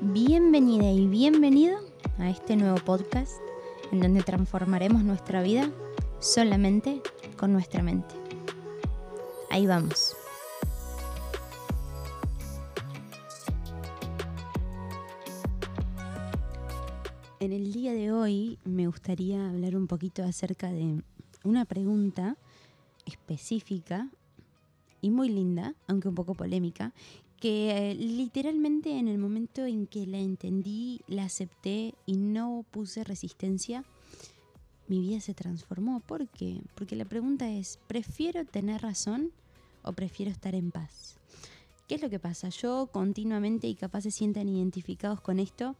Bienvenida y bienvenido a este nuevo podcast en donde transformaremos nuestra vida solamente con nuestra mente. Ahí vamos. En el día de hoy me gustaría hablar un poquito acerca de una pregunta específica y muy linda, aunque un poco polémica, que eh, literalmente en el momento en que la entendí, la acepté y no puse resistencia, mi vida se transformó. ¿Por qué? Porque la pregunta es, ¿prefiero tener razón o prefiero estar en paz? ¿Qué es lo que pasa? Yo continuamente y capaz se sientan identificados con esto,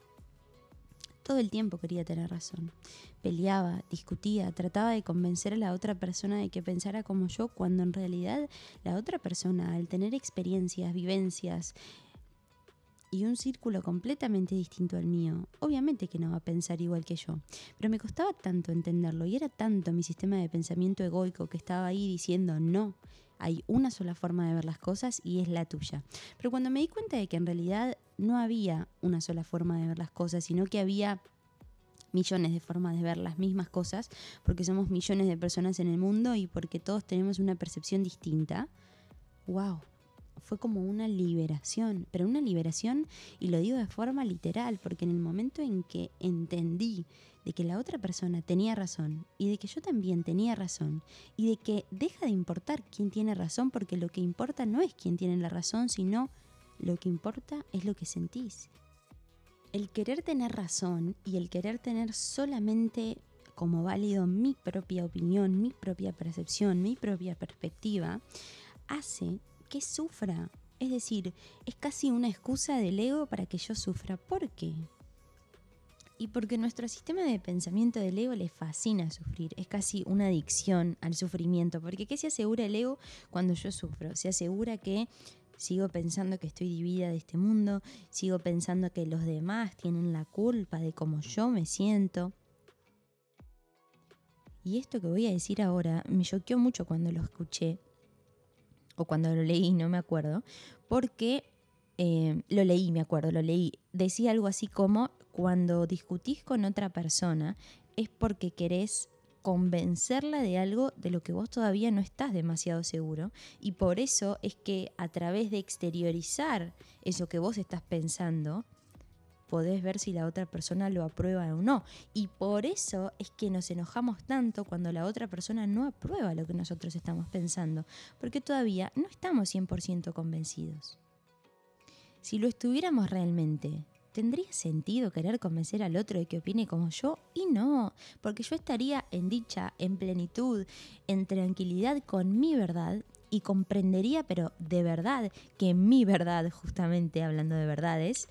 todo el tiempo quería tener razón. Peleaba, discutía, trataba de convencer a la otra persona de que pensara como yo, cuando en realidad la otra persona, al tener experiencias, vivencias y un círculo completamente distinto al mío, obviamente que no va a pensar igual que yo. Pero me costaba tanto entenderlo y era tanto mi sistema de pensamiento egoico que estaba ahí diciendo no. Hay una sola forma de ver las cosas y es la tuya. Pero cuando me di cuenta de que en realidad no había una sola forma de ver las cosas, sino que había millones de formas de ver las mismas cosas, porque somos millones de personas en el mundo y porque todos tenemos una percepción distinta. ¡Wow! Fue como una liberación, pero una liberación, y lo digo de forma literal, porque en el momento en que entendí de que la otra persona tenía razón y de que yo también tenía razón y de que deja de importar quién tiene razón, porque lo que importa no es quién tiene la razón, sino lo que importa es lo que sentís. El querer tener razón y el querer tener solamente como válido mi propia opinión, mi propia percepción, mi propia perspectiva, hace que sufra. Es decir, es casi una excusa del ego para que yo sufra. ¿Por qué? Y porque nuestro sistema de pensamiento del ego le fascina sufrir, es casi una adicción al sufrimiento, porque ¿qué se asegura el ego cuando yo sufro? Se asegura que Sigo pensando que estoy dividida de este mundo, sigo pensando que los demás tienen la culpa de cómo yo me siento. Y esto que voy a decir ahora me choqueó mucho cuando lo escuché, o cuando lo leí, no me acuerdo, porque eh, lo leí, me acuerdo, lo leí. Decía algo así como, cuando discutís con otra persona es porque querés convencerla de algo de lo que vos todavía no estás demasiado seguro. Y por eso es que a través de exteriorizar eso que vos estás pensando, podés ver si la otra persona lo aprueba o no. Y por eso es que nos enojamos tanto cuando la otra persona no aprueba lo que nosotros estamos pensando, porque todavía no estamos 100% convencidos. Si lo estuviéramos realmente, ¿Tendría sentido querer convencer al otro de que opine como yo? Y no, porque yo estaría en dicha, en plenitud, en tranquilidad con mi verdad y comprendería, pero de verdad, que mi verdad, justamente hablando de verdades,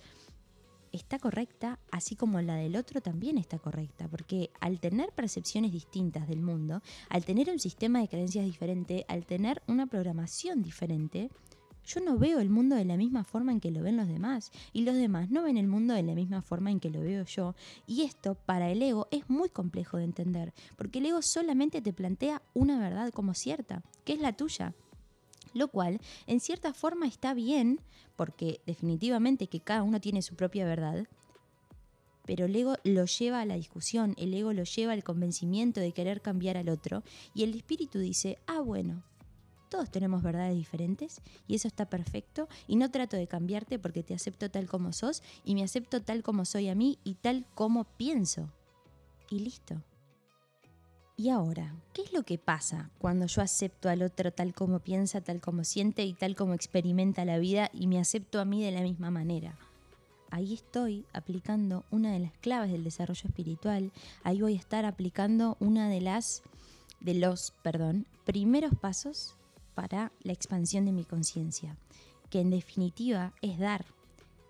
está correcta, así como la del otro también está correcta, porque al tener percepciones distintas del mundo, al tener un sistema de creencias diferente, al tener una programación diferente, yo no veo el mundo de la misma forma en que lo ven los demás y los demás no ven el mundo de la misma forma en que lo veo yo. Y esto para el ego es muy complejo de entender, porque el ego solamente te plantea una verdad como cierta, que es la tuya. Lo cual, en cierta forma, está bien, porque definitivamente que cada uno tiene su propia verdad, pero el ego lo lleva a la discusión, el ego lo lleva al convencimiento de querer cambiar al otro, y el espíritu dice, ah, bueno, todos tenemos verdades diferentes y eso está perfecto y no trato de cambiarte porque te acepto tal como sos y me acepto tal como soy a mí y tal como pienso. Y listo. Y ahora, ¿qué es lo que pasa cuando yo acepto al otro tal como piensa, tal como siente y tal como experimenta la vida y me acepto a mí de la misma manera? Ahí estoy aplicando una de las claves del desarrollo espiritual, ahí voy a estar aplicando una de las de los, perdón, primeros pasos para la expansión de mi conciencia, que en definitiva es dar.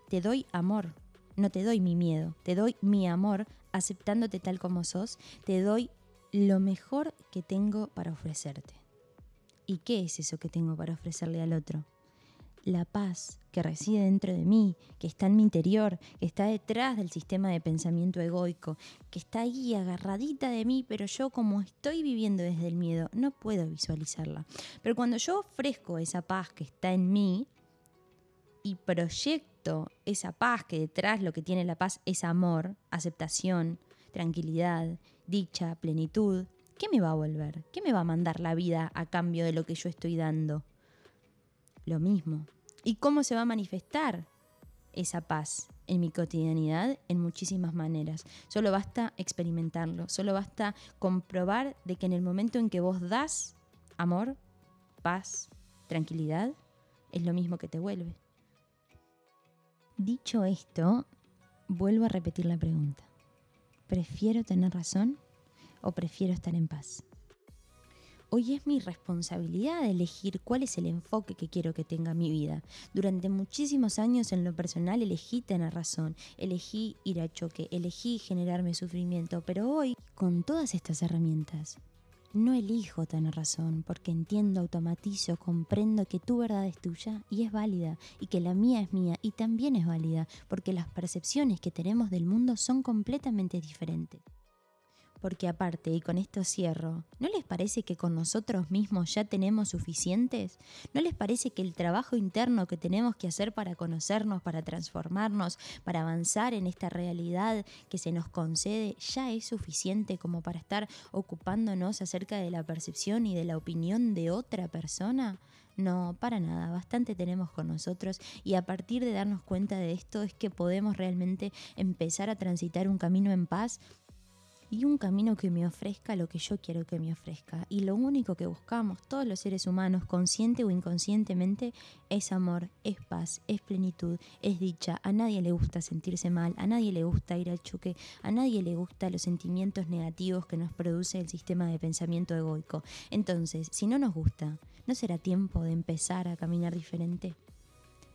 Te doy amor, no te doy mi miedo, te doy mi amor aceptándote tal como sos, te doy lo mejor que tengo para ofrecerte. ¿Y qué es eso que tengo para ofrecerle al otro? La paz que reside dentro de mí, que está en mi interior, que está detrás del sistema de pensamiento egoico, que está ahí agarradita de mí, pero yo como estoy viviendo desde el miedo, no puedo visualizarla. Pero cuando yo ofrezco esa paz que está en mí, y proyecto esa paz, que detrás lo que tiene la paz es amor, aceptación, tranquilidad, dicha, plenitud, ¿qué me va a volver? ¿Qué me va a mandar la vida a cambio de lo que yo estoy dando? Lo mismo. ¿Y cómo se va a manifestar esa paz en mi cotidianidad? En muchísimas maneras. Solo basta experimentarlo, solo basta comprobar de que en el momento en que vos das amor, paz, tranquilidad, es lo mismo que te vuelve. Dicho esto, vuelvo a repetir la pregunta. ¿Prefiero tener razón o prefiero estar en paz? Hoy es mi responsabilidad elegir cuál es el enfoque que quiero que tenga mi vida. Durante muchísimos años en lo personal elegí tener razón, elegí ir a choque, elegí generarme sufrimiento, pero hoy, con todas estas herramientas, no elijo tener razón porque entiendo, automatizo, comprendo que tu verdad es tuya y es válida y que la mía es mía y también es válida porque las percepciones que tenemos del mundo son completamente diferentes. Porque aparte, y con esto cierro, ¿no les parece que con nosotros mismos ya tenemos suficientes? ¿No les parece que el trabajo interno que tenemos que hacer para conocernos, para transformarnos, para avanzar en esta realidad que se nos concede, ya es suficiente como para estar ocupándonos acerca de la percepción y de la opinión de otra persona? No, para nada, bastante tenemos con nosotros y a partir de darnos cuenta de esto es que podemos realmente empezar a transitar un camino en paz y un camino que me ofrezca lo que yo quiero que me ofrezca. Y lo único que buscamos todos los seres humanos, consciente o inconscientemente, es amor, es paz, es plenitud, es dicha. A nadie le gusta sentirse mal, a nadie le gusta ir al choque, a nadie le gusta los sentimientos negativos que nos produce el sistema de pensamiento egoico. Entonces, si no nos gusta, ¿no será tiempo de empezar a caminar diferente?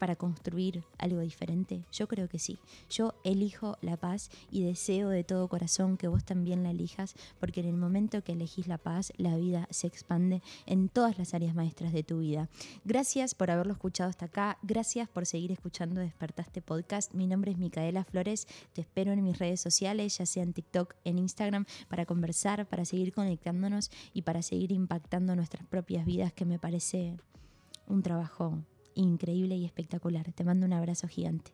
Para construir algo diferente? Yo creo que sí. Yo elijo la paz y deseo de todo corazón que vos también la elijas, porque en el momento que elegís la paz, la vida se expande en todas las áreas maestras de tu vida. Gracias por haberlo escuchado hasta acá. Gracias por seguir escuchando Despertaste Podcast. Mi nombre es Micaela Flores. Te espero en mis redes sociales, ya sea en TikTok, en Instagram, para conversar, para seguir conectándonos y para seguir impactando nuestras propias vidas, que me parece un trabajo increíble y espectacular. Te mando un abrazo gigante.